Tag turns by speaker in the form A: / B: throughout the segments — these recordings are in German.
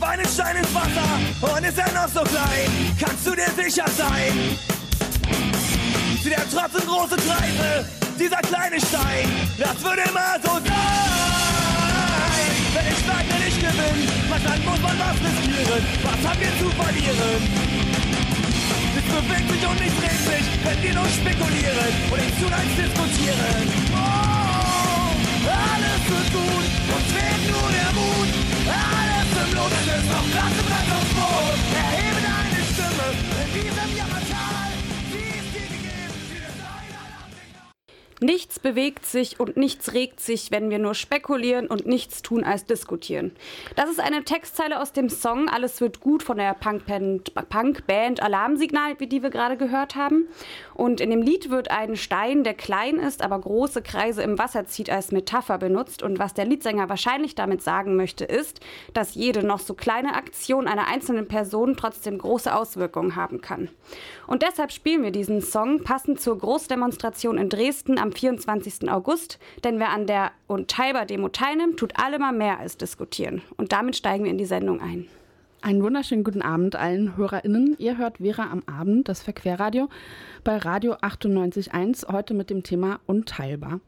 A: Einen Stein ins Wasser und ist er noch so klein, kannst du dir sicher sein. Sie der trotzdem große Treibe, dieser kleine Stein, das wird immer so sein. Wenn ich wenn ich gewinne, manchmal muss man was riskieren, was haben wir zu verlieren? Nichts bewegt sich und nichts regt sich, wenn wir nur spekulieren und nicht zu leicht diskutieren. Oh,
B: bewegt sich und nichts regt sich, wenn wir nur spekulieren und nichts tun als diskutieren. Das ist eine Textzeile aus dem Song Alles wird gut von der Punkband, Punkband Alarmsignal, wie die wir gerade gehört haben. Und in dem Lied wird ein Stein, der klein ist, aber große Kreise im Wasser zieht, als Metapher benutzt. Und was der Liedsänger wahrscheinlich damit sagen möchte, ist, dass jede noch so kleine Aktion einer einzelnen Person trotzdem große Auswirkungen haben kann. Und deshalb spielen wir diesen Song passend zur Großdemonstration in Dresden am 24. August, denn wer an der Unteilbar-Demo teilnimmt, tut allemal mehr als diskutieren. Und damit steigen wir in die Sendung ein.
C: Einen wunderschönen guten Abend allen HörerInnen. Ihr hört Vera am Abend, das Verquerradio, bei Radio 98.1, heute mit dem Thema Unteilbar.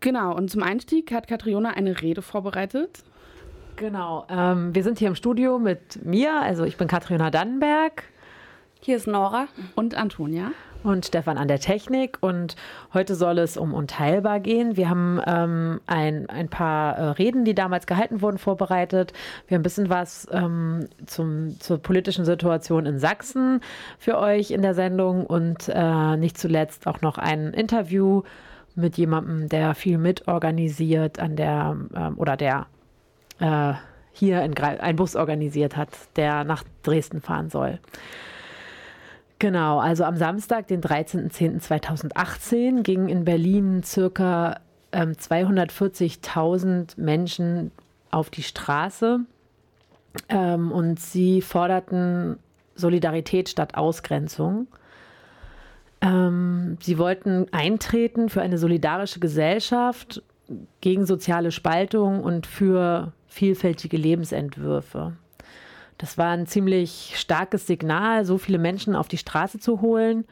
C: Genau, und zum Einstieg hat Katriona eine Rede vorbereitet.
D: Genau, ähm, wir sind hier im Studio mit mir, also ich bin Katriona Dannenberg
B: Hier ist Nora.
C: Und Antonia.
D: Und Stefan an der Technik und heute soll es um Unteilbar gehen. Wir haben ähm, ein, ein paar äh, Reden, die damals gehalten wurden, vorbereitet. Wir haben ein bisschen was ähm, zum, zur politischen Situation in Sachsen für euch in der Sendung und äh, nicht zuletzt auch noch ein Interview mit jemandem, der viel mitorganisiert an der ähm, oder der äh, hier in einen Bus organisiert hat, der nach Dresden fahren soll. Genau, also am Samstag, den 13.10.2018, gingen in Berlin circa ähm, 240.000 Menschen auf die Straße ähm, und sie forderten Solidarität statt Ausgrenzung. Ähm, sie wollten eintreten für eine solidarische Gesellschaft gegen soziale Spaltung und für vielfältige Lebensentwürfe. Das war ein ziemlich starkes Signal, so viele Menschen auf die Straße zu holen.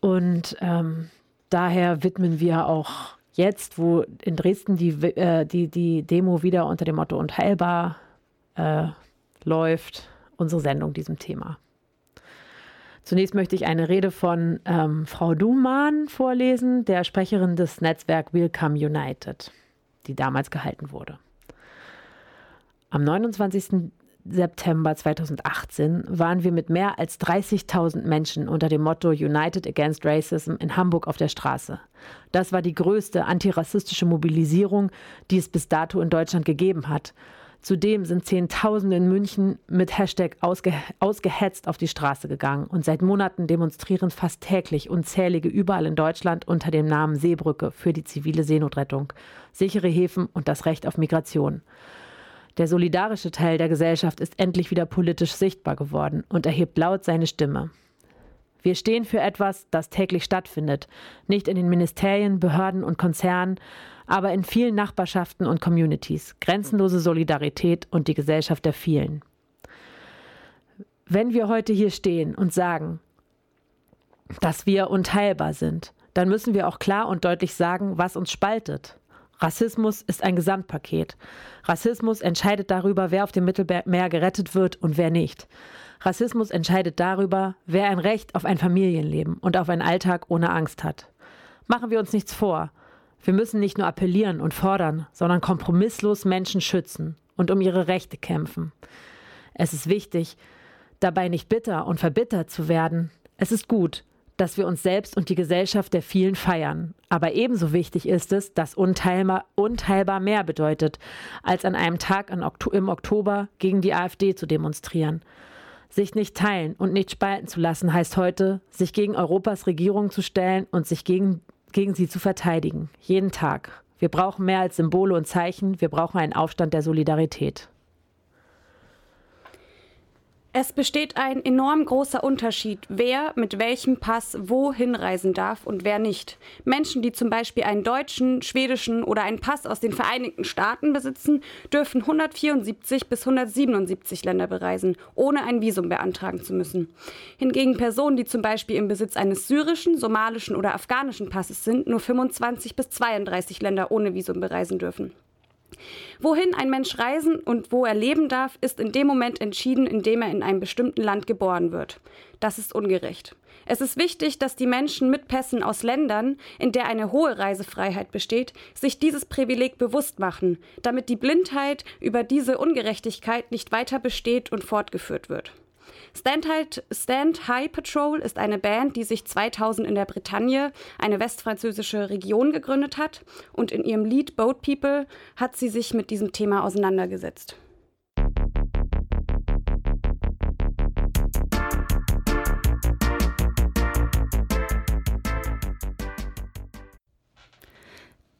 D: Und ähm, daher widmen wir auch jetzt, wo in Dresden die, äh, die, die Demo wieder unter dem Motto Unteilbar äh, läuft, unsere Sendung diesem Thema. Zunächst möchte ich eine Rede von ähm, Frau Duhmann vorlesen, der Sprecherin des Netzwerk Welcome United, die damals gehalten wurde. Am 29. September 2018 waren wir mit mehr als 30.000 Menschen unter dem Motto United Against Racism in Hamburg auf der Straße. Das war die größte antirassistische Mobilisierung, die es bis dato in Deutschland gegeben hat. Zudem sind Zehntausende in München mit Hashtag ausge ausgehetzt auf die Straße gegangen und seit Monaten demonstrieren fast täglich unzählige überall in Deutschland unter dem Namen Seebrücke für die zivile Seenotrettung, sichere Häfen und das Recht auf Migration. Der solidarische Teil der Gesellschaft ist endlich wieder politisch sichtbar geworden und erhebt laut seine Stimme. Wir stehen für etwas, das täglich stattfindet, nicht in den Ministerien, Behörden und Konzernen, aber in vielen Nachbarschaften und Communities, grenzenlose Solidarität und die Gesellschaft der vielen. Wenn wir heute hier stehen und sagen, dass wir unteilbar sind, dann müssen wir auch klar und deutlich sagen, was uns spaltet. Rassismus ist ein Gesamtpaket. Rassismus entscheidet darüber, wer auf dem Mittelmeer gerettet wird und wer nicht. Rassismus entscheidet darüber, wer ein Recht auf ein Familienleben und auf einen Alltag ohne Angst hat. Machen wir uns nichts vor. Wir müssen nicht nur appellieren und fordern, sondern kompromisslos Menschen schützen. und um ihre Rechte kämpfen. Es ist wichtig, dabei nicht bitter und verbittert zu werden. Es ist gut, dass wir uns selbst und die Gesellschaft der vielen feiern. Aber ebenso wichtig ist es, dass unteilbar, unteilbar mehr bedeutet, als an einem Tag im Oktober gegen die AfD zu demonstrieren. Sich nicht teilen und nicht spalten zu lassen, heißt heute, sich gegen Europas Regierung zu stellen und sich gegen, gegen sie zu verteidigen. Jeden Tag. Wir brauchen mehr als Symbole und Zeichen, wir brauchen einen Aufstand der Solidarität.
B: Es besteht ein enorm großer Unterschied, wer mit welchem Pass wohin reisen darf und wer nicht. Menschen, die zum Beispiel einen deutschen, schwedischen oder einen Pass aus den Vereinigten Staaten besitzen, dürfen 174 bis 177 Länder bereisen, ohne ein Visum beantragen zu müssen. Hingegen Personen, die zum Beispiel im Besitz eines syrischen, somalischen oder afghanischen Passes sind, nur 25 bis 32 Länder ohne Visum bereisen dürfen. Wohin ein Mensch reisen und wo er leben darf, ist in dem Moment entschieden, in dem er in einem bestimmten Land geboren wird. Das ist ungerecht. Es ist wichtig, dass die Menschen mit Pässen aus Ländern, in der eine hohe Reisefreiheit besteht, sich dieses Privileg bewusst machen, damit die Blindheit über diese Ungerechtigkeit nicht weiter besteht und fortgeführt wird. Stand, Stand High Patrol ist eine Band, die sich 2000 in der Bretagne, eine westfranzösische Region, gegründet hat. Und in ihrem Lied Boat People hat sie sich mit diesem Thema auseinandergesetzt.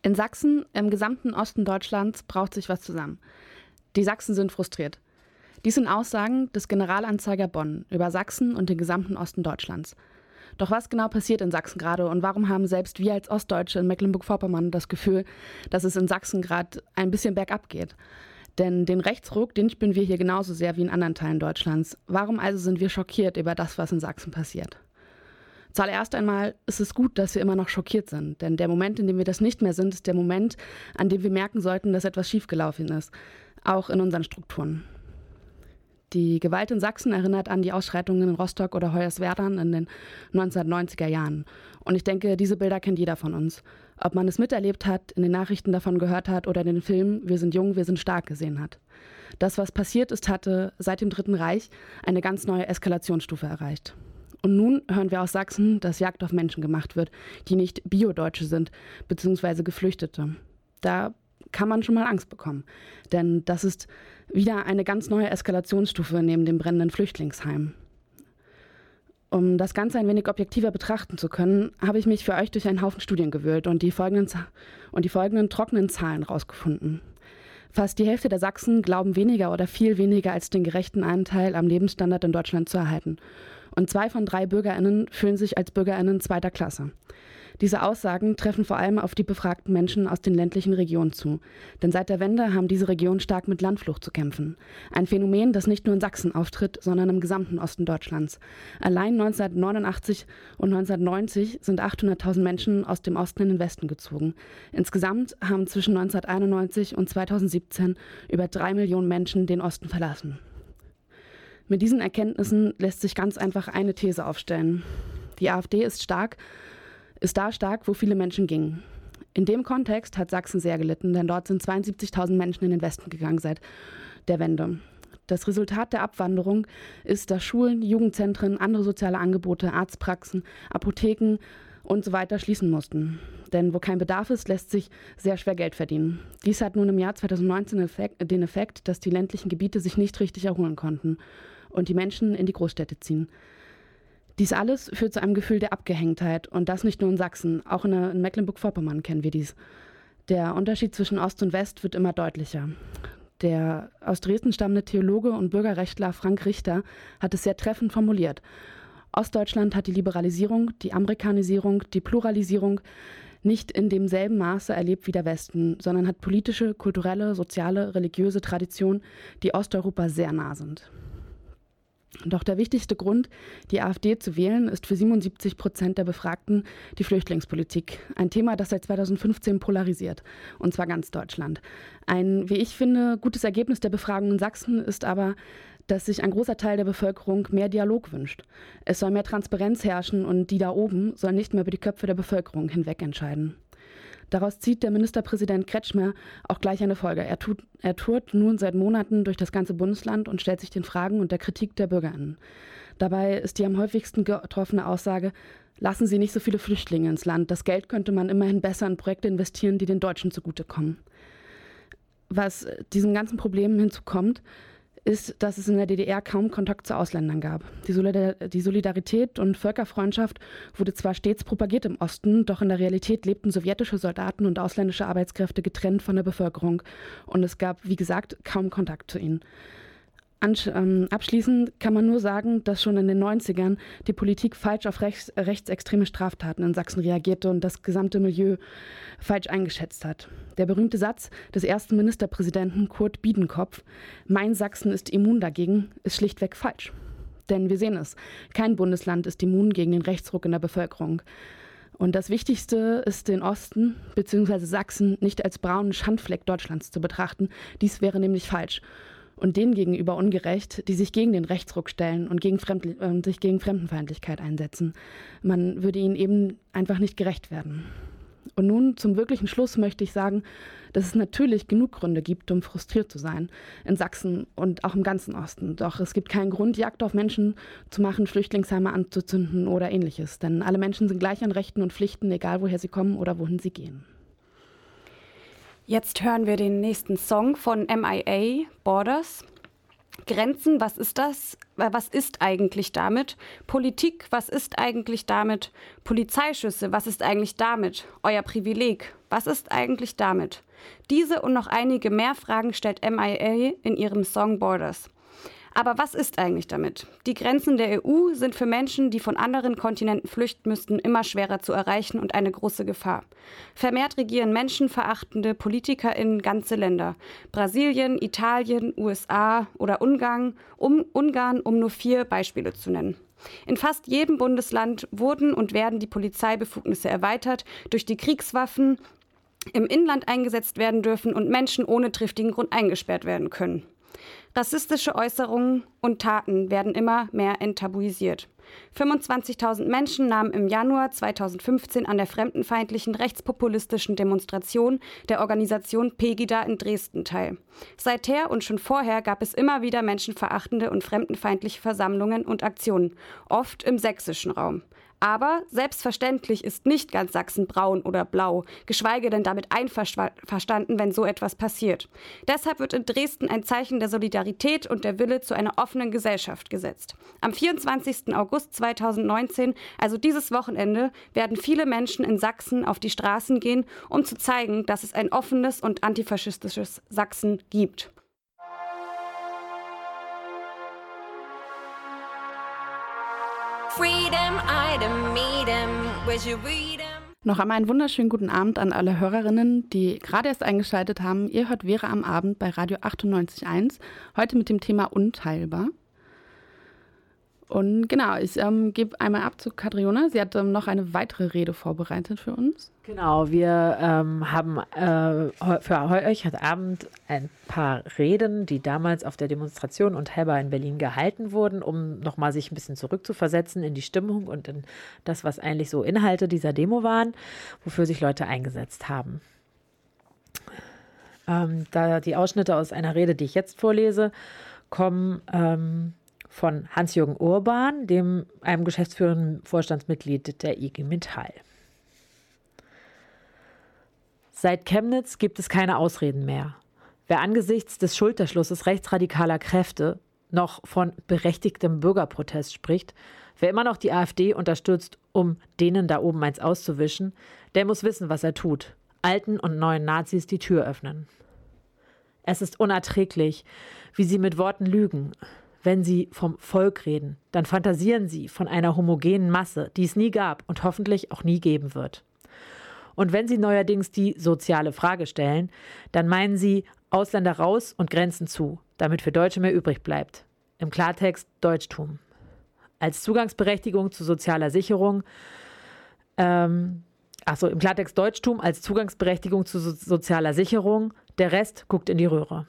C: In Sachsen, im gesamten Osten Deutschlands, braucht sich was zusammen. Die Sachsen sind frustriert. Dies sind Aussagen des Generalanzeiger Bonn über Sachsen und den gesamten Osten Deutschlands. Doch was genau passiert in Sachsen gerade und warum haben selbst wir als Ostdeutsche in Mecklenburg-Vorpommern das Gefühl, dass es in Sachsen gerade ein bisschen bergab geht? Denn den Rechtsruck, den spüren wir hier genauso sehr wie in anderen Teilen Deutschlands. Warum also sind wir schockiert über das, was in Sachsen passiert? Zuallererst einmal ist es gut, dass wir immer noch schockiert sind, denn der Moment, in dem wir das nicht mehr sind, ist der Moment, an dem wir merken sollten, dass etwas schiefgelaufen ist, auch in unseren Strukturen. Die Gewalt in Sachsen erinnert an die Ausschreitungen in Rostock oder Hoyerswerda in den 1990er Jahren. Und ich denke, diese Bilder kennt jeder von uns. Ob man es miterlebt hat, in den Nachrichten davon gehört hat oder in den Filmen Wir sind jung, wir sind stark gesehen hat. Das, was passiert ist, hatte seit dem Dritten Reich eine ganz neue Eskalationsstufe erreicht. Und nun hören wir aus Sachsen, dass Jagd auf Menschen gemacht wird, die nicht Biodeutsche sind, beziehungsweise Geflüchtete. Da kann man schon mal Angst bekommen. Denn das ist wieder eine ganz neue Eskalationsstufe neben dem brennenden Flüchtlingsheim. Um das Ganze ein wenig objektiver betrachten zu können, habe ich mich für euch durch einen Haufen Studien gewühlt und die folgenden, und die folgenden trockenen Zahlen rausgefunden. Fast die Hälfte der Sachsen glauben weniger oder viel weniger als den gerechten Anteil am Lebensstandard in Deutschland zu erhalten. Und zwei von drei BürgerInnen fühlen sich als BürgerInnen zweiter Klasse. Diese Aussagen treffen vor allem auf die befragten Menschen aus den ländlichen Regionen zu. Denn seit der Wende haben diese Regionen stark mit Landflucht zu kämpfen. Ein Phänomen, das nicht nur in Sachsen auftritt, sondern im gesamten Osten Deutschlands. Allein 1989 und 1990 sind 800.000 Menschen aus dem Osten in den Westen gezogen. Insgesamt haben zwischen 1991 und 2017 über drei Millionen Menschen den Osten verlassen. Mit diesen Erkenntnissen lässt sich ganz einfach eine These aufstellen. Die AfD ist stark ist da stark, wo viele Menschen gingen. In dem Kontext hat Sachsen sehr gelitten, denn dort sind 72.000 Menschen in den Westen gegangen seit der Wende. Das Resultat der Abwanderung ist, dass Schulen, Jugendzentren, andere soziale Angebote, Arztpraxen, Apotheken und so weiter schließen mussten. Denn wo kein Bedarf ist, lässt sich sehr schwer Geld verdienen. Dies hat nun im Jahr 2019 den Effekt, dass die ländlichen Gebiete sich nicht richtig erholen konnten und die Menschen in die Großstädte ziehen. Dies alles führt zu einem Gefühl der Abgehängtheit und das nicht nur in Sachsen, auch in, in Mecklenburg-Vorpommern kennen wir dies. Der Unterschied zwischen Ost und West wird immer deutlicher. Der aus Dresden stammende Theologe und Bürgerrechtler Frank Richter hat es sehr treffend formuliert. Ostdeutschland hat die Liberalisierung, die Amerikanisierung, die Pluralisierung nicht in demselben Maße erlebt wie der Westen, sondern hat politische, kulturelle, soziale, religiöse Traditionen, die Osteuropa sehr nah sind. Doch der wichtigste Grund, die AfD zu wählen, ist für 77 Prozent der Befragten die Flüchtlingspolitik. Ein Thema, das seit 2015 polarisiert, und zwar ganz Deutschland. Ein, wie ich finde, gutes Ergebnis der Befragung in Sachsen ist aber, dass sich ein großer Teil der Bevölkerung mehr Dialog wünscht. Es soll mehr Transparenz herrschen und die da oben sollen nicht mehr über die Köpfe der Bevölkerung hinweg entscheiden. Daraus zieht der Ministerpräsident Kretschmer auch gleich eine Folge. Er, tut, er tourt nun seit Monaten durch das ganze Bundesland und stellt sich den Fragen und der Kritik der BürgerInnen. Dabei ist die am häufigsten getroffene Aussage, lassen Sie nicht so viele Flüchtlinge ins Land. Das Geld könnte man immerhin besser in Projekte investieren, die den Deutschen zugutekommen. Was diesem ganzen Problem hinzukommt, ist, dass es in der DDR kaum Kontakt zu Ausländern gab. Die, Solidarität und Völkerfreundschaft wurde zwar stets propagiert im Osten, doch in der Realität lebten sowjetische Soldaten und ausländische Arbeitskräfte getrennt von der Bevölkerung und es gab, wie gesagt, kaum Kontakt zu ihnen. Ähm, abschließend kann man nur sagen, dass schon in den 90ern die Politik falsch auf rechts, rechtsextreme Straftaten in Sachsen reagierte und das gesamte Milieu falsch eingeschätzt hat. Der berühmte Satz des ersten Ministerpräsidenten Kurt Biedenkopf, Mein Sachsen ist immun dagegen, ist schlichtweg falsch. Denn wir sehen es, kein Bundesland ist immun gegen den Rechtsruck in der Bevölkerung. Und das Wichtigste ist, den Osten bzw. Sachsen nicht als braunen Schandfleck Deutschlands zu betrachten. Dies wäre nämlich falsch und denen gegenüber ungerecht, die sich gegen den Rechtsruck stellen und gegen Fremd äh, sich gegen Fremdenfeindlichkeit einsetzen. Man würde ihnen eben einfach nicht gerecht werden. Und nun zum wirklichen Schluss möchte ich sagen, dass es natürlich genug Gründe gibt, um frustriert zu sein in Sachsen und auch im ganzen Osten. Doch es gibt keinen Grund, Jagd auf Menschen zu machen, Flüchtlingsheime anzuzünden oder ähnliches. Denn alle Menschen sind gleich an Rechten und Pflichten, egal woher sie kommen oder wohin sie gehen.
B: Jetzt hören wir den nächsten Song von MIA, Borders. Grenzen, was ist das? Äh, was ist eigentlich damit? Politik, was ist eigentlich damit? Polizeischüsse, was ist eigentlich damit? Euer Privileg, was ist eigentlich damit? Diese und noch einige mehr Fragen stellt MIA in ihrem Song Borders. Aber was ist eigentlich damit? Die Grenzen der EU sind für Menschen, die von anderen Kontinenten flüchten müssten, immer schwerer zu erreichen und eine große Gefahr. Vermehrt regieren menschenverachtende PolitikerInnen ganze Länder. Brasilien, Italien, USA oder Ungarn, um, Ungarn, um nur vier Beispiele zu nennen. In fast jedem Bundesland wurden und werden die Polizeibefugnisse erweitert, durch die Kriegswaffen im Inland eingesetzt werden dürfen und Menschen ohne triftigen Grund eingesperrt werden können. Rassistische Äußerungen und Taten werden immer mehr enttabuisiert. 25.000 Menschen nahmen im Januar 2015 an der fremdenfeindlichen rechtspopulistischen Demonstration der Organisation Pegida in Dresden teil. Seither und schon vorher gab es immer wieder menschenverachtende und fremdenfeindliche Versammlungen und Aktionen, oft im sächsischen Raum. Aber selbstverständlich ist nicht ganz Sachsen braun oder blau, geschweige denn damit einverstanden, wenn so etwas passiert. Deshalb wird in Dresden ein Zeichen der Solidarität und der Wille zu einer offenen Gesellschaft gesetzt. Am 24. August 2019, also dieses Wochenende, werden viele Menschen in Sachsen auf die Straßen gehen, um zu zeigen, dass es ein offenes und antifaschistisches Sachsen gibt.
C: Noch einmal einen wunderschönen guten Abend an alle Hörerinnen, die gerade erst eingeschaltet haben. Ihr hört Vera am Abend bei Radio 98.1, heute mit dem Thema Unteilbar. Und genau, ich ähm, gebe einmal ab zu Kadriona. Sie hat ähm, noch eine weitere Rede vorbereitet für uns.
D: Genau, wir ähm, haben äh, für euch heute Abend ein paar Reden, die damals auf der Demonstration und Helber in Berlin gehalten wurden, um nochmal sich ein bisschen zurückzuversetzen in die Stimmung und in das, was eigentlich so Inhalte dieser Demo waren, wofür sich Leute eingesetzt haben. Ähm, da die Ausschnitte aus einer Rede, die ich jetzt vorlese, kommen ähm, von Hans-Jürgen Urban, dem einem geschäftsführenden Vorstandsmitglied der IG Metall. Seit Chemnitz gibt es keine Ausreden mehr. Wer angesichts des Schulterschlusses rechtsradikaler Kräfte noch von berechtigtem Bürgerprotest spricht, wer immer noch die AfD unterstützt, um denen da oben eins auszuwischen, der muss wissen, was er tut. Alten und neuen Nazis die Tür öffnen. Es ist unerträglich, wie sie mit Worten lügen, wenn Sie vom Volk reden, dann fantasieren Sie von einer homogenen Masse, die es nie gab und hoffentlich auch nie geben wird. Und wenn Sie neuerdings die soziale Frage stellen, dann meinen Sie Ausländer raus und Grenzen zu, damit für Deutsche mehr übrig bleibt. Im Klartext Deutschtum. Als Zugangsberechtigung zu sozialer Sicherung, ähm, achso, im Klartext Deutschtum als Zugangsberechtigung zu so sozialer Sicherung, der Rest guckt in die Röhre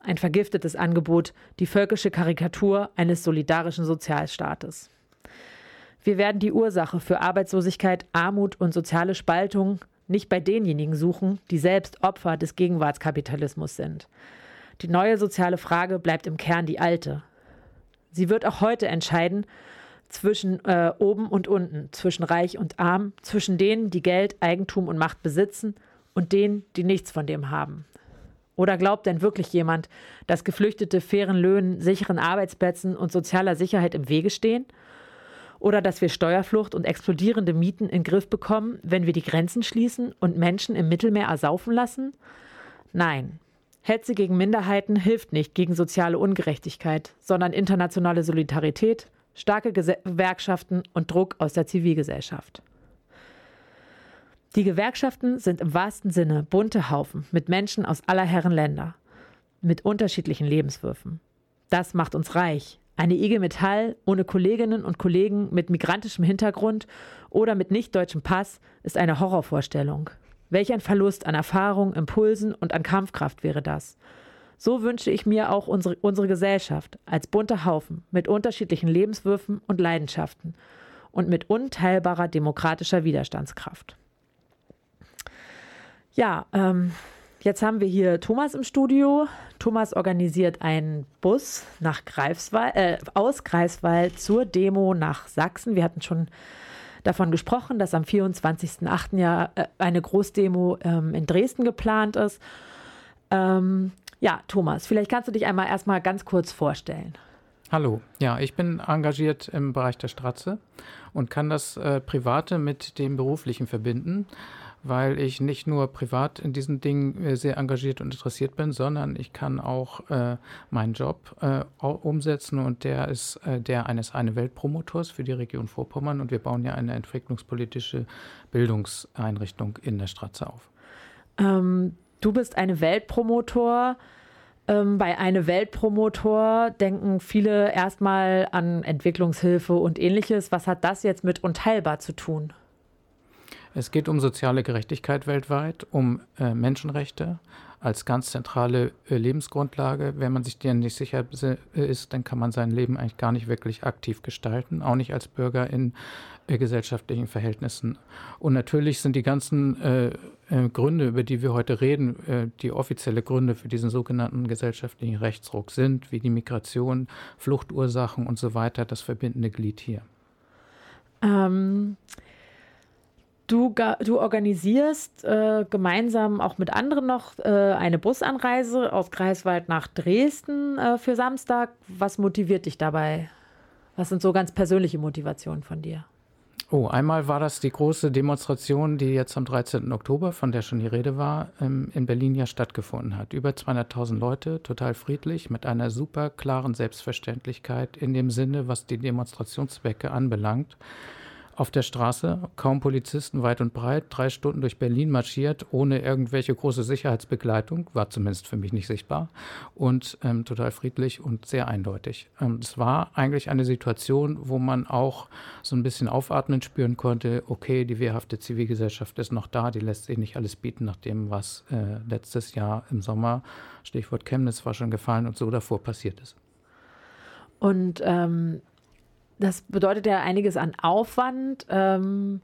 D: ein vergiftetes Angebot, die völkische Karikatur eines solidarischen Sozialstaates. Wir werden die Ursache für Arbeitslosigkeit, Armut und soziale Spaltung nicht bei denjenigen suchen, die selbst Opfer des Gegenwartskapitalismus sind. Die neue soziale Frage bleibt im Kern die alte. Sie wird auch heute entscheiden zwischen äh, oben und unten, zwischen reich und arm, zwischen denen, die Geld, Eigentum und Macht besitzen und denen, die nichts von dem haben. Oder glaubt denn wirklich jemand, dass Geflüchtete fairen Löhnen, sicheren Arbeitsplätzen und sozialer Sicherheit im Wege stehen? Oder dass wir Steuerflucht und explodierende Mieten in den Griff bekommen, wenn wir die Grenzen schließen und Menschen im Mittelmeer ersaufen lassen? Nein. Hetze gegen Minderheiten hilft nicht gegen soziale Ungerechtigkeit, sondern internationale Solidarität, starke Gewerkschaften und Druck aus der Zivilgesellschaft. Die Gewerkschaften sind im wahrsten Sinne bunte Haufen mit Menschen aus aller Herren Länder, mit unterschiedlichen Lebenswürfen. Das macht uns reich. Eine IG Metall ohne Kolleginnen und Kollegen mit migrantischem Hintergrund oder mit nicht deutschem Pass ist eine Horrorvorstellung. Welch ein Verlust an Erfahrung, Impulsen und an Kampfkraft wäre das. So wünsche ich mir auch unsere, unsere Gesellschaft als bunter Haufen mit unterschiedlichen Lebenswürfen und Leidenschaften und mit unteilbarer demokratischer Widerstandskraft. Ja, ähm, jetzt haben wir hier Thomas im Studio. Thomas organisiert einen Bus nach Greifswald, äh, aus Greifswald zur Demo nach Sachsen. Wir hatten schon davon gesprochen, dass am 24.08. ja äh, eine Großdemo ähm, in Dresden geplant ist. Ähm, ja, Thomas, vielleicht kannst du dich einmal erstmal ganz kurz vorstellen.
E: Hallo, ja, ich bin engagiert im Bereich der Stratze und kann das äh, Private mit dem Beruflichen verbinden weil ich nicht nur privat in diesen Dingen äh, sehr engagiert und interessiert bin, sondern ich kann auch äh, meinen Job äh, umsetzen und der ist äh, der eines eine Weltpromotors für die Region Vorpommern und wir bauen ja eine entwicklungspolitische Bildungseinrichtung in der Stratze auf.
D: Ähm, du bist eine Weltpromotor. Ähm, bei eine Weltpromotor denken viele erstmal an Entwicklungshilfe und ähnliches. Was hat das jetzt mit unteilbar zu tun?
E: Es geht um soziale Gerechtigkeit weltweit, um äh, Menschenrechte als ganz zentrale äh, Lebensgrundlage. Wenn man sich deren nicht sicher ist, dann kann man sein Leben eigentlich gar nicht wirklich aktiv gestalten, auch nicht als Bürger in äh, gesellschaftlichen Verhältnissen. Und natürlich sind die ganzen äh, äh, Gründe, über die wir heute reden, äh, die offizielle Gründe für diesen sogenannten gesellschaftlichen Rechtsruck sind, wie die Migration, Fluchtursachen und so weiter, das verbindende Glied hier.
D: Ähm Du, du organisierst äh, gemeinsam auch mit anderen noch äh, eine Busanreise aus Greifswald nach Dresden äh, für Samstag. Was motiviert dich dabei? Was sind so ganz persönliche Motivationen von dir?
E: Oh, einmal war das die große Demonstration, die jetzt am 13. Oktober, von der schon die Rede war, ähm, in Berlin ja stattgefunden hat. Über 200.000 Leute, total friedlich, mit einer super klaren Selbstverständlichkeit in dem Sinne, was die Demonstrationszwecke anbelangt auf der Straße, kaum Polizisten weit und breit, drei Stunden durch Berlin marschiert, ohne irgendwelche große Sicherheitsbegleitung, war zumindest für mich nicht sichtbar und ähm, total friedlich und sehr eindeutig. Ähm, es war eigentlich eine Situation, wo man auch so ein bisschen aufatmen spüren konnte, okay, die wehrhafte Zivilgesellschaft ist noch da, die lässt sich nicht alles bieten nach dem, was äh, letztes Jahr im Sommer, Stichwort Chemnitz war schon gefallen und so davor passiert ist.
D: Und ähm, das bedeutet ja einiges an Aufwand. Ähm,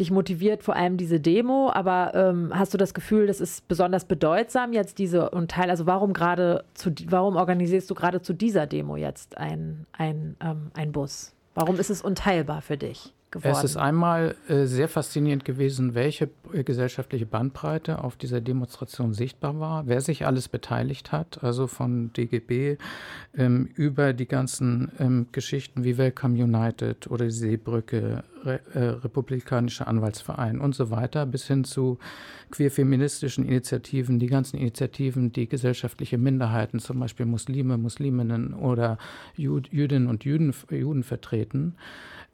D: dich motiviert vor allem diese Demo, aber ähm, hast du das Gefühl, das ist besonders bedeutsam jetzt diese und Teil, also warum gerade zu, warum organisierst du gerade zu dieser Demo jetzt ein, ein, ähm, ein Bus? Warum ist es unteilbar für dich? Geworden.
E: Es ist einmal äh, sehr faszinierend gewesen, welche äh, gesellschaftliche Bandbreite auf dieser Demonstration sichtbar war, wer sich alles beteiligt hat, also von DGB ähm, über die ganzen ähm, Geschichten wie Welcome United oder die Seebrücke, Re äh, Republikanischer Anwaltsverein und so weiter, bis hin zu queer-feministischen Initiativen, die ganzen Initiativen, die gesellschaftliche Minderheiten, zum Beispiel Muslime, Musliminnen oder Jud Jüdinnen und Juden, Juden vertreten.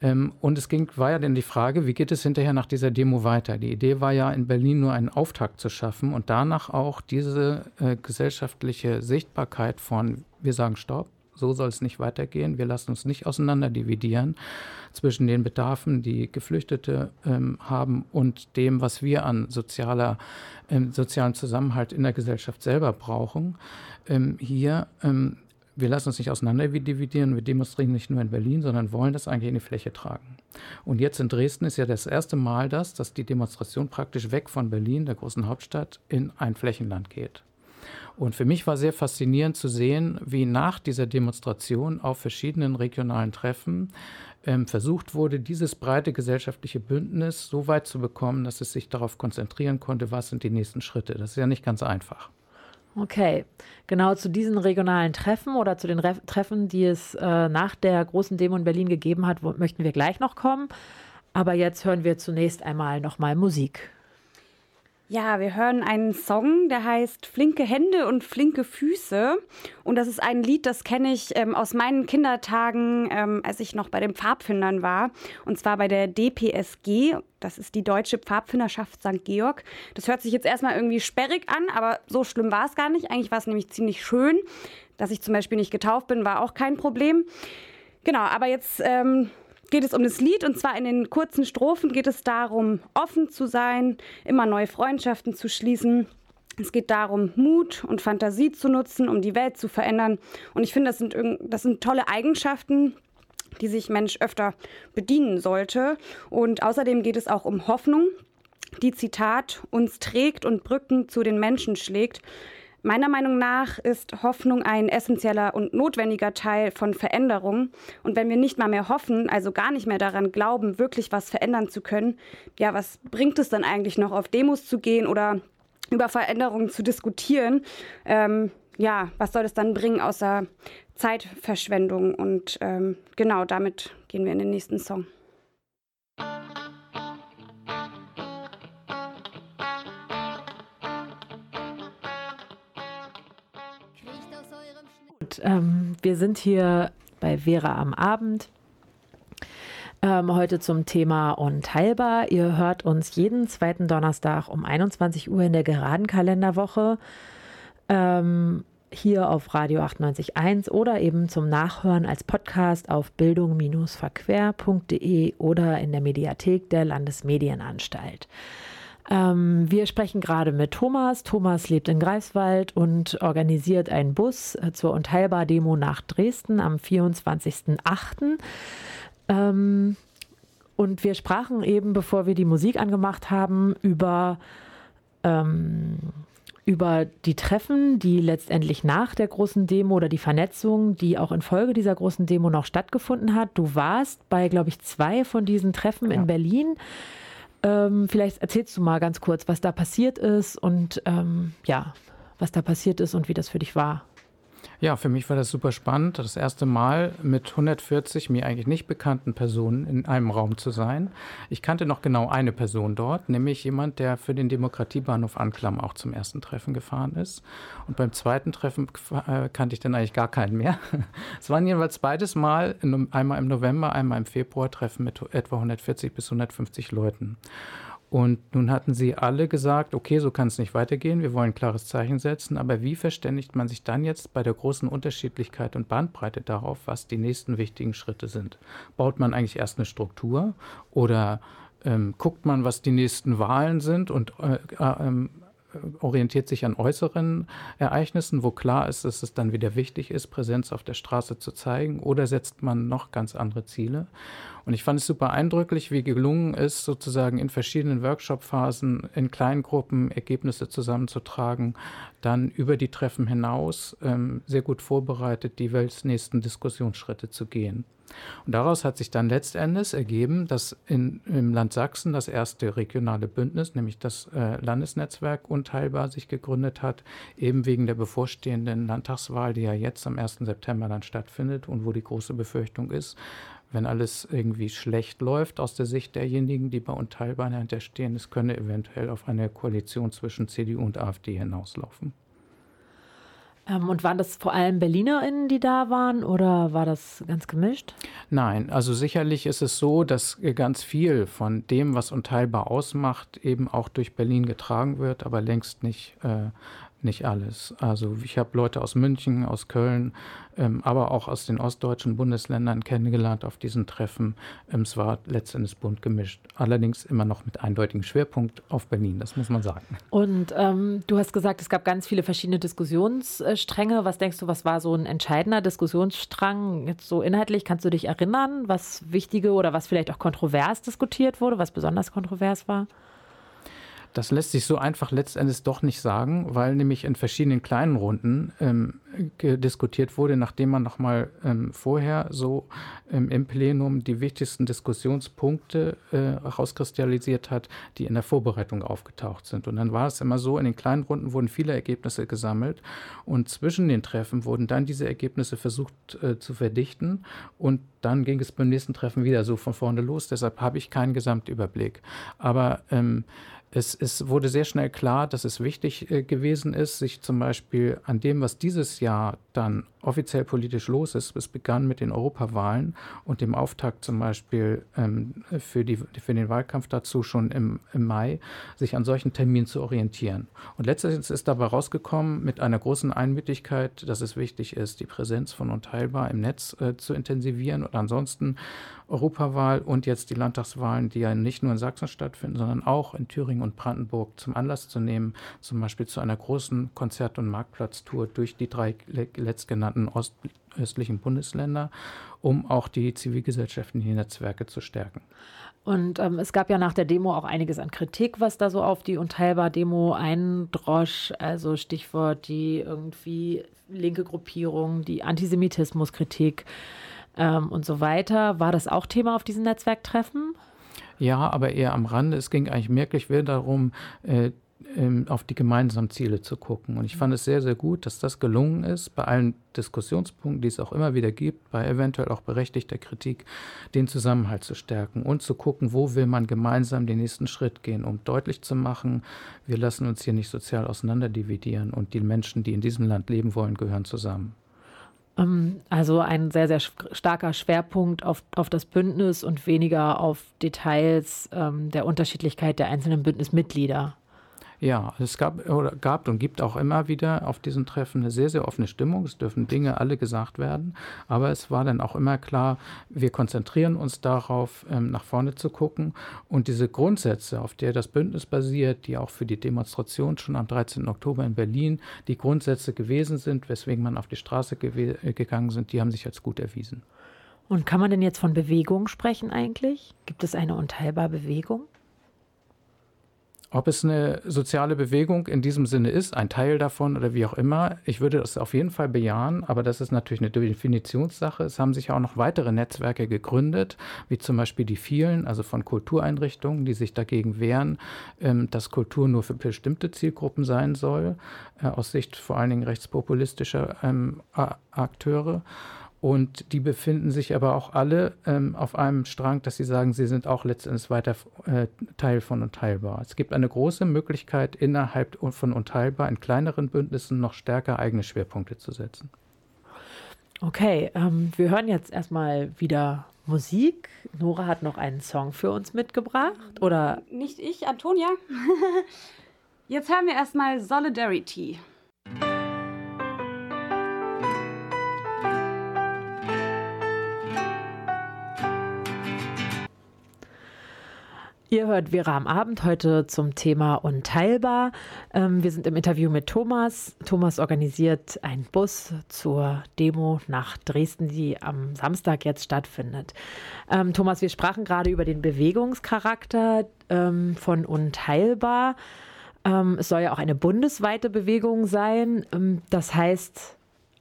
E: Ähm, und es ging, war ja dann die Frage, wie geht es hinterher nach dieser Demo weiter? Die Idee war ja, in Berlin nur einen Auftakt zu schaffen und danach auch diese äh, gesellschaftliche Sichtbarkeit von, wir sagen Stopp, so soll es nicht weitergehen. Wir lassen uns nicht auseinander dividieren zwischen den Bedarfen, die Geflüchtete ähm, haben und dem, was wir an sozialer, ähm, sozialen Zusammenhalt in der Gesellschaft selber brauchen. Ähm, hier ähm, wir lassen uns nicht auseinander dividieren, wir demonstrieren nicht nur in Berlin, sondern wollen das eigentlich in die Fläche tragen. Und jetzt in Dresden ist ja das erste Mal das, dass die Demonstration praktisch weg von Berlin, der großen Hauptstadt, in ein Flächenland geht. Und für mich war sehr faszinierend zu sehen, wie nach dieser Demonstration auf verschiedenen regionalen Treffen ähm, versucht wurde, dieses breite gesellschaftliche Bündnis so weit zu bekommen, dass es sich darauf konzentrieren konnte, was sind die nächsten Schritte. Das ist ja nicht ganz einfach.
D: Okay, genau zu diesen regionalen Treffen oder zu den Re Treffen, die es äh, nach der großen Demo in Berlin gegeben hat, möchten wir gleich noch kommen. Aber jetzt hören wir zunächst einmal nochmal Musik.
B: Ja, wir hören einen Song, der heißt Flinke Hände und flinke Füße. Und das ist ein Lied, das kenne ich ähm, aus meinen Kindertagen, ähm, als ich noch bei den Pfadfindern war. Und zwar bei der DPSG. Das ist die Deutsche Pfadfinderschaft St. Georg. Das hört sich jetzt erstmal irgendwie sperrig an, aber so schlimm war es gar nicht. Eigentlich war es nämlich ziemlich schön. Dass ich zum Beispiel nicht getauft bin, war auch kein Problem. Genau, aber jetzt ähm, geht es um das Lied und zwar in den kurzen Strophen geht es darum, offen zu sein, immer neue Freundschaften zu schließen. Es geht darum, Mut und Fantasie zu nutzen, um die Welt zu verändern. Und ich finde, das sind, das sind tolle Eigenschaften, die sich Mensch öfter bedienen sollte. Und außerdem geht es auch um Hoffnung, die Zitat uns trägt und Brücken zu den Menschen schlägt. Meiner Meinung nach ist Hoffnung ein essentieller und notwendiger Teil von Veränderung. Und wenn wir nicht mal mehr hoffen, also gar nicht mehr daran glauben, wirklich was verändern zu können, ja, was bringt es dann eigentlich noch, auf Demos zu gehen oder über Veränderungen zu diskutieren? Ähm, ja, was soll es dann bringen, außer Zeitverschwendung? Und ähm, genau damit gehen wir in den nächsten Song.
D: Ähm, wir sind hier bei Vera am Abend. Ähm, heute zum Thema Unteilbar. Ihr hört uns jeden zweiten Donnerstag um 21 Uhr in der geraden Kalenderwoche. Ähm, hier auf Radio 98.1 oder eben zum Nachhören als Podcast auf bildung-verquer.de oder in der Mediathek der Landesmedienanstalt. Ähm, wir sprechen gerade mit Thomas. Thomas lebt in Greifswald und organisiert einen Bus äh, zur Unteilbar-Demo nach Dresden am 24.08. Ähm, und wir sprachen eben, bevor wir die Musik angemacht haben, über, ähm, über die Treffen, die letztendlich nach der großen Demo oder die Vernetzung, die auch infolge dieser großen Demo noch stattgefunden hat. Du warst bei, glaube ich, zwei von diesen Treffen ja. in Berlin. Ähm, vielleicht erzählst du mal ganz kurz, was da passiert ist und ähm, ja, was da passiert ist und wie das für dich war.
E: Ja, für mich war das super spannend, das erste Mal mit 140 mir eigentlich nicht bekannten Personen in einem Raum zu sein. Ich kannte noch genau eine Person dort, nämlich jemand, der für den Demokratiebahnhof Anklam auch zum ersten Treffen gefahren ist. Und beim zweiten Treffen äh, kannte ich dann eigentlich gar keinen mehr. Es waren jeweils beides Mal, einmal im November, einmal im Februar Treffen mit etwa 140 bis 150 Leuten. Und nun hatten sie alle gesagt, okay, so kann es nicht weitergehen, wir wollen ein klares Zeichen setzen, aber wie verständigt man sich dann jetzt bei der großen Unterschiedlichkeit und Bandbreite darauf, was die nächsten wichtigen Schritte sind? Baut man eigentlich erst eine Struktur oder ähm, guckt man, was die nächsten Wahlen sind und äh, äh, ähm, orientiert sich an äußeren Ereignissen, wo klar ist, dass es dann wieder wichtig ist, Präsenz auf der Straße zu zeigen, oder setzt man noch ganz andere Ziele? Und ich fand es super eindrücklich, wie gelungen ist, sozusagen in verschiedenen Workshop-Phasen in kleinen Gruppen Ergebnisse zusammenzutragen, dann über die Treffen hinaus ähm, sehr gut vorbereitet, die nächsten Diskussionsschritte zu gehen. Und daraus hat sich dann letztendlich ergeben, dass in, im Land Sachsen das erste regionale Bündnis, nämlich das äh, Landesnetzwerk Unteilbar, sich gegründet hat, eben wegen der bevorstehenden Landtagswahl, die ja jetzt am 1. September dann stattfindet und wo die große Befürchtung ist, wenn alles irgendwie schlecht läuft aus der Sicht derjenigen, die bei Unteilbar hinterstehen, es könne eventuell auf eine Koalition zwischen CDU und AfD hinauslaufen.
D: Ähm, und waren das vor allem BerlinerInnen, die da waren oder war das ganz gemischt?
E: Nein, also sicherlich ist es so, dass ganz viel von dem, was unteilbar ausmacht, eben auch durch Berlin getragen wird, aber längst nicht äh, nicht alles. Also ich habe Leute aus München, aus Köln, ähm, aber auch aus den ostdeutschen Bundesländern kennengelernt auf diesen Treffen. Ähm, es war letztendlich bunt gemischt. Allerdings immer noch mit eindeutigem Schwerpunkt auf Berlin, das muss man sagen.
D: Und ähm, du hast gesagt, es gab ganz viele verschiedene Diskussionsstränge. Was denkst du, was war so ein entscheidender Diskussionsstrang? Jetzt so inhaltlich, kannst du dich erinnern, was wichtige oder was vielleicht auch kontrovers diskutiert wurde, was besonders kontrovers war?
E: Das lässt sich so einfach letztendlich doch nicht sagen, weil nämlich in verschiedenen kleinen Runden ähm, diskutiert wurde, nachdem man nochmal ähm, vorher so ähm, im Plenum die wichtigsten Diskussionspunkte äh, herauskristallisiert hat, die in der Vorbereitung aufgetaucht sind. Und dann war es immer so, in den kleinen Runden wurden viele Ergebnisse gesammelt und zwischen den Treffen wurden dann diese Ergebnisse versucht äh, zu verdichten und dann ging es beim nächsten Treffen wieder so von vorne los. Deshalb habe ich keinen Gesamtüberblick. Aber ähm, es, es, wurde sehr schnell klar, dass es wichtig äh, gewesen ist, sich zum Beispiel an dem, was dieses Jahr dann offiziell politisch los ist. Es begann mit den Europawahlen und dem Auftakt zum Beispiel ähm, für, die, für den Wahlkampf dazu schon im, im Mai, sich an solchen Terminen zu orientieren. Und letztendlich ist dabei rausgekommen mit einer großen Einmütigkeit, dass es wichtig ist, die Präsenz von Unteilbar im Netz äh, zu intensivieren und ansonsten Europawahl und jetzt die Landtagswahlen, die ja nicht nur in Sachsen stattfinden, sondern auch in Thüringen und Brandenburg zum Anlass zu nehmen, zum Beispiel zu einer großen Konzert- und Marktplatztour durch die drei letztgenannten ostöstlichen Bundesländer, um auch die zivilgesellschaftlichen Netzwerke zu stärken.
D: Und ähm, es gab ja nach der Demo auch einiges an Kritik, was da so auf die Unteilbar-Demo eindrosch. Also Stichwort die irgendwie linke Gruppierung, die Antisemitismuskritik ähm, und so weiter. War das auch Thema auf diesen Netzwerktreffen?
E: Ja, aber eher am Rande. Es ging eigentlich merklich mehr darum, äh, ähm, auf die gemeinsamen Ziele zu gucken. Und ich fand es sehr, sehr gut, dass das gelungen ist, bei allen Diskussionspunkten, die es auch immer wieder gibt, bei eventuell auch berechtigter Kritik, den Zusammenhalt zu stärken und zu gucken, wo will man gemeinsam den nächsten Schritt gehen, um deutlich zu machen, wir lassen uns hier nicht sozial auseinanderdividieren und die Menschen, die in diesem Land leben wollen, gehören zusammen.
D: Ähm, also ein sehr, sehr starker Schwerpunkt auf, auf das Bündnis und weniger auf Details ähm, der Unterschiedlichkeit der einzelnen Bündnismitglieder.
E: Ja, es gab, oder gab und gibt auch immer wieder auf diesen Treffen eine sehr, sehr offene Stimmung. Es dürfen Dinge alle gesagt werden. Aber es war dann auch immer klar, wir konzentrieren uns darauf, ähm, nach vorne zu gucken. Und diese Grundsätze, auf der das Bündnis basiert, die auch für die Demonstration schon am 13. Oktober in Berlin die Grundsätze gewesen sind, weswegen man auf die Straße gegangen sind, die haben sich als gut erwiesen.
D: Und kann man denn jetzt von Bewegung sprechen eigentlich? Gibt es eine unteilbare Bewegung?
E: Ob es eine soziale Bewegung in diesem Sinne ist, ein Teil davon oder wie auch immer, ich würde das auf jeden Fall bejahen, aber das ist natürlich eine Definitionssache. Es haben sich auch noch weitere Netzwerke gegründet, wie zum Beispiel die vielen, also von Kultureinrichtungen, die sich dagegen wehren, ähm, dass Kultur nur für bestimmte Zielgruppen sein soll, äh, aus Sicht vor allen Dingen rechtspopulistischer ähm, Akteure. Und die befinden sich aber auch alle ähm, auf einem Strang, dass sie sagen, sie sind auch letztendlich weiter äh, Teil von Unteilbar. Es gibt eine große Möglichkeit, innerhalb von Unteilbar in kleineren Bündnissen noch stärker eigene Schwerpunkte zu setzen.
D: Okay, ähm, wir hören jetzt erstmal wieder Musik. Nora hat noch einen Song für uns mitgebracht, oder?
B: Nicht ich, Antonia. Jetzt hören wir erstmal Solidarity.
D: Ihr hört Vera am Abend heute zum Thema Unteilbar. Ähm, wir sind im Interview mit Thomas. Thomas organisiert einen Bus zur Demo nach Dresden, die am Samstag jetzt stattfindet. Ähm, Thomas, wir sprachen gerade über den Bewegungscharakter ähm, von Unteilbar. Es soll ja auch eine bundesweite Bewegung sein. Das heißt,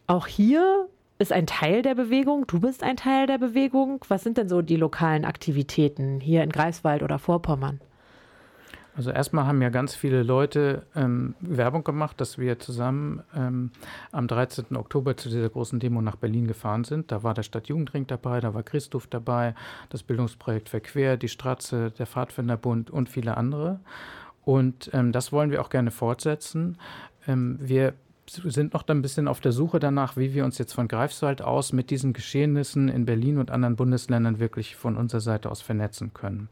D: auch hier ist ein Teil der Bewegung, du bist ein Teil der Bewegung. Was sind denn so die lokalen Aktivitäten hier in Greifswald oder Vorpommern?
E: Also erstmal haben ja ganz viele Leute ähm, Werbung gemacht, dass wir zusammen ähm, am 13. Oktober zu dieser großen Demo nach Berlin gefahren sind. Da war der Stadtjugendring dabei, da war Christoph dabei, das Bildungsprojekt Verquer, die Stratze, der Pfadfinderbund und viele andere. Und ähm, das wollen wir auch gerne fortsetzen. Ähm, wir sind noch ein bisschen auf der Suche danach, wie wir uns jetzt von Greifswald aus mit diesen Geschehnissen in Berlin und anderen Bundesländern wirklich von unserer Seite aus vernetzen können.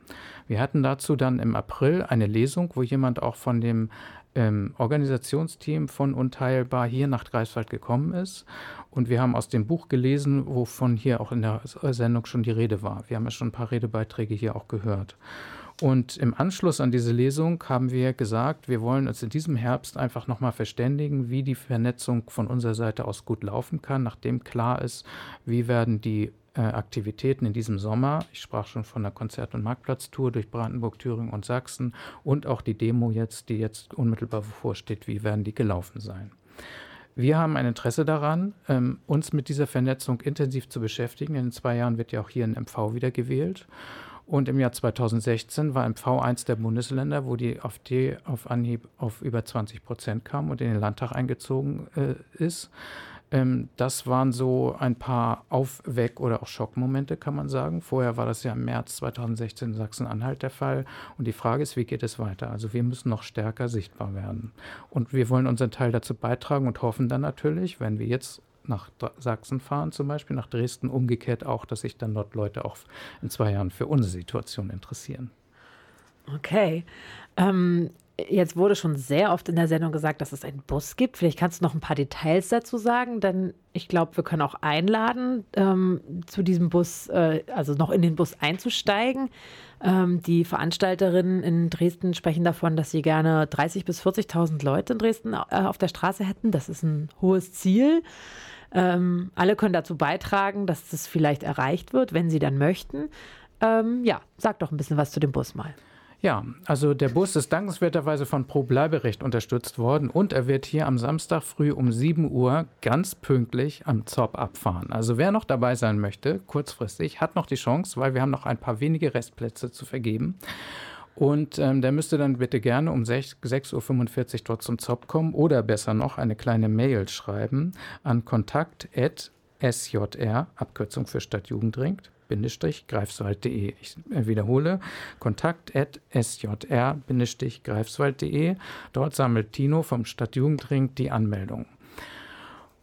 E: Wir hatten dazu dann im April eine Lesung, wo jemand auch von dem ähm, Organisationsteam von Unteilbar hier nach Greifswald gekommen ist. Und wir haben aus dem Buch gelesen, wovon hier auch in der Sendung schon die Rede war. Wir haben ja schon ein paar Redebeiträge hier auch gehört. Und im Anschluss an diese Lesung haben wir gesagt, wir wollen uns in diesem Herbst einfach nochmal verständigen, wie die Vernetzung von unserer Seite aus gut laufen kann, nachdem klar ist, wie werden die äh, Aktivitäten in diesem Sommer, ich sprach schon von der Konzert- und Marktplatztour durch Brandenburg, Thüringen und Sachsen und auch die Demo jetzt, die jetzt unmittelbar bevorsteht, wie werden die gelaufen sein. Wir haben ein Interesse daran, ähm, uns mit dieser Vernetzung intensiv zu beschäftigen. In zwei Jahren wird ja auch hier ein MV wieder gewählt. Und im Jahr 2016 war MV eins der Bundesländer, wo die AfD auf Anhieb auf über 20 Prozent kam und in den Landtag eingezogen äh, ist. Ähm, das waren so ein paar Aufweck- oder auch Schockmomente, kann man sagen. Vorher war das ja im März 2016 in Sachsen-Anhalt der Fall. Und die Frage ist, wie geht es weiter? Also wir müssen noch stärker sichtbar werden. Und wir wollen unseren Teil dazu beitragen und hoffen dann natürlich, wenn wir jetzt nach Sachsen fahren, zum Beispiel nach Dresden, umgekehrt auch, dass sich dann dort Leute auch in zwei Jahren für unsere Situation interessieren.
D: Okay. Ähm, jetzt wurde schon sehr oft in der Sendung gesagt, dass es einen Bus gibt. Vielleicht kannst du noch ein paar Details dazu sagen, denn ich glaube, wir können auch einladen, ähm, zu diesem Bus, äh, also noch in den Bus einzusteigen. Ähm, die Veranstalterinnen in Dresden sprechen davon, dass sie gerne 30.000 bis 40.000 Leute in Dresden äh, auf der Straße hätten. Das ist ein hohes Ziel. Ähm, alle können dazu beitragen, dass das vielleicht erreicht wird, wenn sie dann möchten. Ähm, ja, sag doch ein bisschen was zu dem Bus mal.
E: Ja, also der Bus ist dankenswerterweise von Pro Bleiberecht unterstützt worden und er wird hier am Samstag früh um 7 Uhr ganz pünktlich am Zopp abfahren. Also wer noch dabei sein möchte, kurzfristig, hat noch die Chance, weil wir haben noch ein paar wenige Restplätze zu vergeben. Und ähm, der müsste dann bitte gerne um 6.45 Uhr dort zum Zopp kommen oder besser noch eine kleine Mail schreiben an kontakt.sjr, Abkürzung für Stadtjugendring, greifswald.de. Ich wiederhole, kontakt.sjr-greifswald.de. Dort sammelt Tino vom Stadtjugendring die Anmeldung.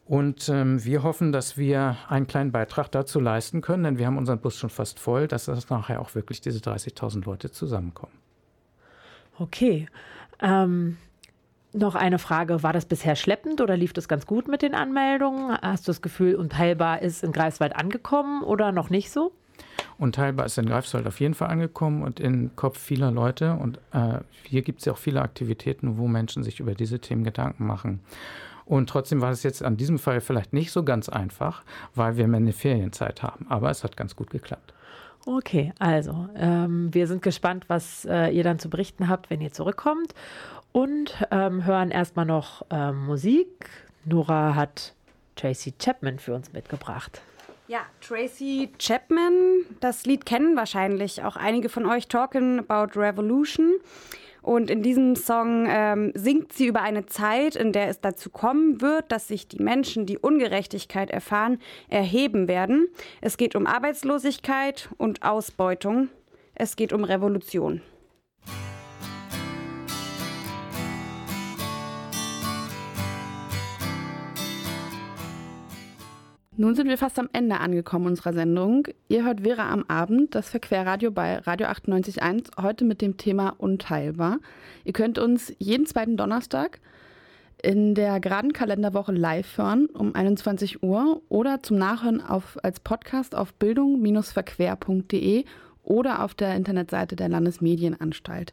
E: Und ähm, wir hoffen, dass wir einen kleinen Beitrag dazu leisten können, denn wir haben unseren Bus schon fast voll, dass das nachher auch wirklich diese 30.000 Leute zusammenkommen.
D: Okay. Ähm, noch eine Frage, war das bisher schleppend oder lief das ganz gut mit den Anmeldungen? Hast du das Gefühl, Unteilbar ist in Greifswald angekommen oder noch nicht so?
E: Unteilbar ist in Greifswald auf jeden Fall angekommen und im Kopf vieler Leute. Und äh, hier gibt es ja auch viele Aktivitäten, wo Menschen sich über diese Themen Gedanken machen. Und trotzdem war es jetzt an diesem Fall vielleicht nicht so ganz einfach, weil wir eine Ferienzeit haben. Aber es hat ganz gut geklappt.
D: Okay, also ähm, wir sind gespannt, was äh, ihr dann zu berichten habt, wenn ihr zurückkommt und ähm, hören erstmal noch ähm, Musik. Nora hat Tracy Chapman für uns mitgebracht.
B: Ja, Tracy Chapman, das Lied kennen wahrscheinlich auch einige von euch, Talking About Revolution. Und in diesem Song ähm, singt sie über eine Zeit, in der es dazu kommen wird, dass sich die Menschen, die Ungerechtigkeit erfahren, erheben werden. Es geht um Arbeitslosigkeit und Ausbeutung. Es geht um Revolution.
C: Nun sind wir fast am Ende angekommen unserer Sendung. Ihr hört Vera am Abend, das Verquerradio bei Radio 98.1, heute mit dem Thema Unteilbar. Ihr könnt uns jeden zweiten Donnerstag in der geraden Kalenderwoche live hören um 21 Uhr oder zum Nachhören auf, als Podcast auf bildung-verquer.de oder auf der Internetseite der Landesmedienanstalt.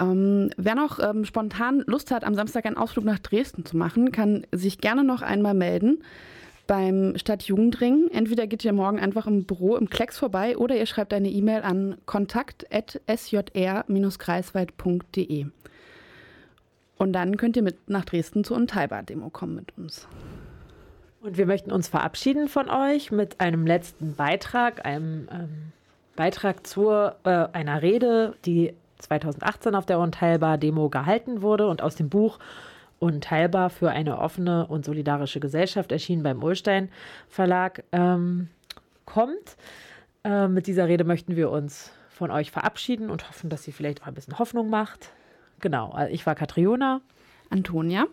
C: Ähm, wer noch ähm, spontan Lust hat, am Samstag einen Ausflug nach Dresden zu machen, kann sich gerne noch einmal melden beim Stadtjugendring. Entweder geht ihr morgen einfach im Büro im Klecks vorbei oder ihr schreibt eine E-Mail an kontakt.sjr-greifswald.de. Und dann könnt ihr mit nach Dresden zur Unteilbar-Demo kommen mit uns.
D: Und wir möchten uns verabschieden von euch mit einem letzten Beitrag, einem ähm, Beitrag zu äh, einer Rede, die 2018 auf der Unteilbar-Demo gehalten wurde und aus dem Buch unteilbar für eine offene und solidarische Gesellschaft, erschienen beim Ulstein Verlag, ähm, kommt. Äh, mit dieser Rede möchten wir uns von euch verabschieden und hoffen, dass sie vielleicht auch ein bisschen Hoffnung macht. Genau, also ich war Katriona.
C: Antonia.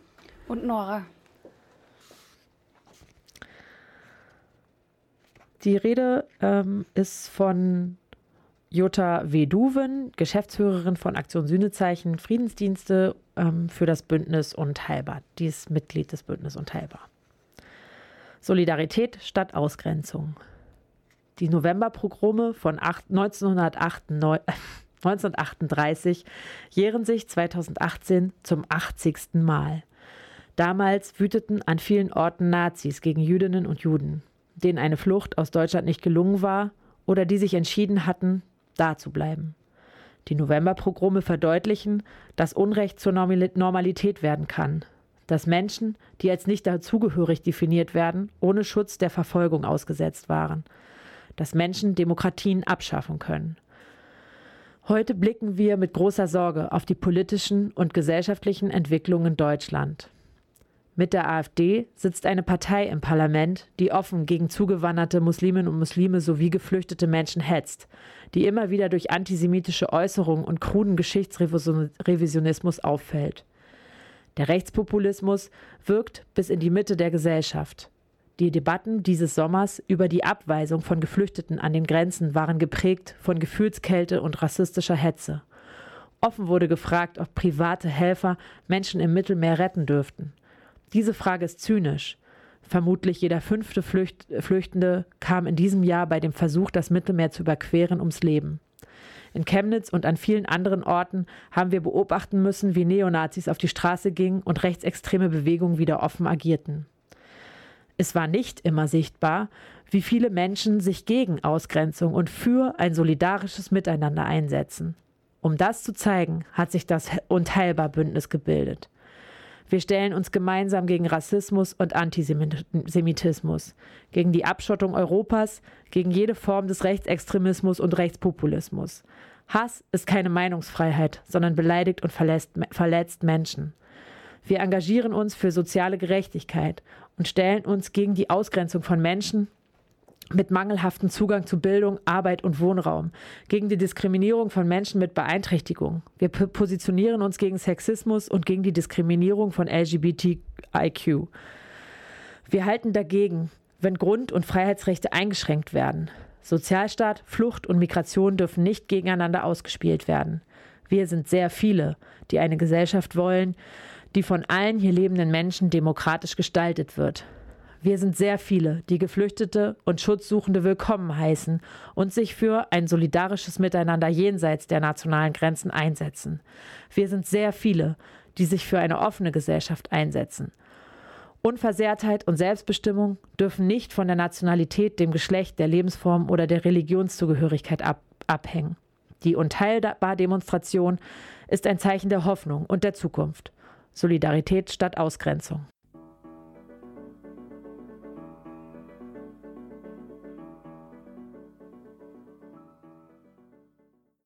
B: Und Nora.
D: Die Rede ähm, ist von Jutta W. Duven, Geschäftsführerin von Aktion Sühnezeichen Friedensdienste ähm, für das Bündnis Unteilbar. Die ist Mitglied des Bündnis Unteilbar. Solidarität statt Ausgrenzung. Die Novemberprogramme von 1938 jähren sich 2018 zum 80. Mal. Damals wüteten an vielen Orten Nazis gegen Jüdinnen und Juden, denen eine Flucht aus Deutschland nicht gelungen war oder die sich entschieden hatten, da zu bleiben. Die Novemberprogramme verdeutlichen, dass Unrecht zur Normalität werden kann, dass Menschen, die als nicht dazugehörig definiert werden, ohne Schutz der Verfolgung ausgesetzt waren, dass Menschen Demokratien abschaffen können. Heute blicken wir mit großer Sorge auf die politischen und gesellschaftlichen Entwicklungen in Deutschland. Mit der AfD sitzt eine Partei im Parlament, die offen gegen zugewanderte Musliminnen und Muslime sowie geflüchtete Menschen hetzt, die immer wieder durch antisemitische Äußerungen und kruden Geschichtsrevisionismus auffällt. Der Rechtspopulismus wirkt bis in die Mitte der Gesellschaft. Die Debatten dieses Sommers über die Abweisung von Geflüchteten an den Grenzen waren geprägt von Gefühlskälte und rassistischer Hetze. Offen wurde gefragt, ob private Helfer Menschen im Mittelmeer retten dürften. Diese Frage ist zynisch. Vermutlich jeder fünfte Flücht Flüchtende kam in diesem Jahr bei dem Versuch, das Mittelmeer zu überqueren, ums Leben. In Chemnitz und an vielen anderen Orten haben wir beobachten müssen, wie Neonazis auf die Straße gingen und rechtsextreme Bewegungen wieder offen agierten. Es war nicht immer sichtbar, wie viele Menschen sich gegen Ausgrenzung und für ein solidarisches Miteinander einsetzen. Um das zu zeigen, hat sich das Unteilbar-Bündnis gebildet. Wir stellen uns gemeinsam gegen Rassismus und Antisemitismus, gegen die Abschottung Europas, gegen jede Form des Rechtsextremismus und Rechtspopulismus. Hass ist keine Meinungsfreiheit, sondern beleidigt und verletzt, verletzt Menschen. Wir engagieren uns für soziale Gerechtigkeit und stellen uns gegen die Ausgrenzung von Menschen mit mangelhaftem Zugang zu Bildung, Arbeit und Wohnraum, gegen die Diskriminierung von Menschen mit Beeinträchtigung. Wir positionieren uns gegen Sexismus und gegen die Diskriminierung von LGBTIQ. Wir halten dagegen, wenn Grund- und Freiheitsrechte eingeschränkt werden. Sozialstaat, Flucht und Migration dürfen nicht gegeneinander ausgespielt werden. Wir sind sehr viele, die eine Gesellschaft wollen, die von allen hier lebenden Menschen demokratisch gestaltet wird. Wir sind sehr viele, die Geflüchtete und Schutzsuchende willkommen heißen und sich für ein solidarisches Miteinander jenseits der nationalen Grenzen einsetzen. Wir sind sehr viele, die sich für eine offene Gesellschaft einsetzen. Unversehrtheit und Selbstbestimmung dürfen nicht von der Nationalität, dem Geschlecht, der Lebensform oder der Religionszugehörigkeit ab abhängen. Die Unteilbar-Demonstration ist ein Zeichen der Hoffnung und der Zukunft. Solidarität statt Ausgrenzung.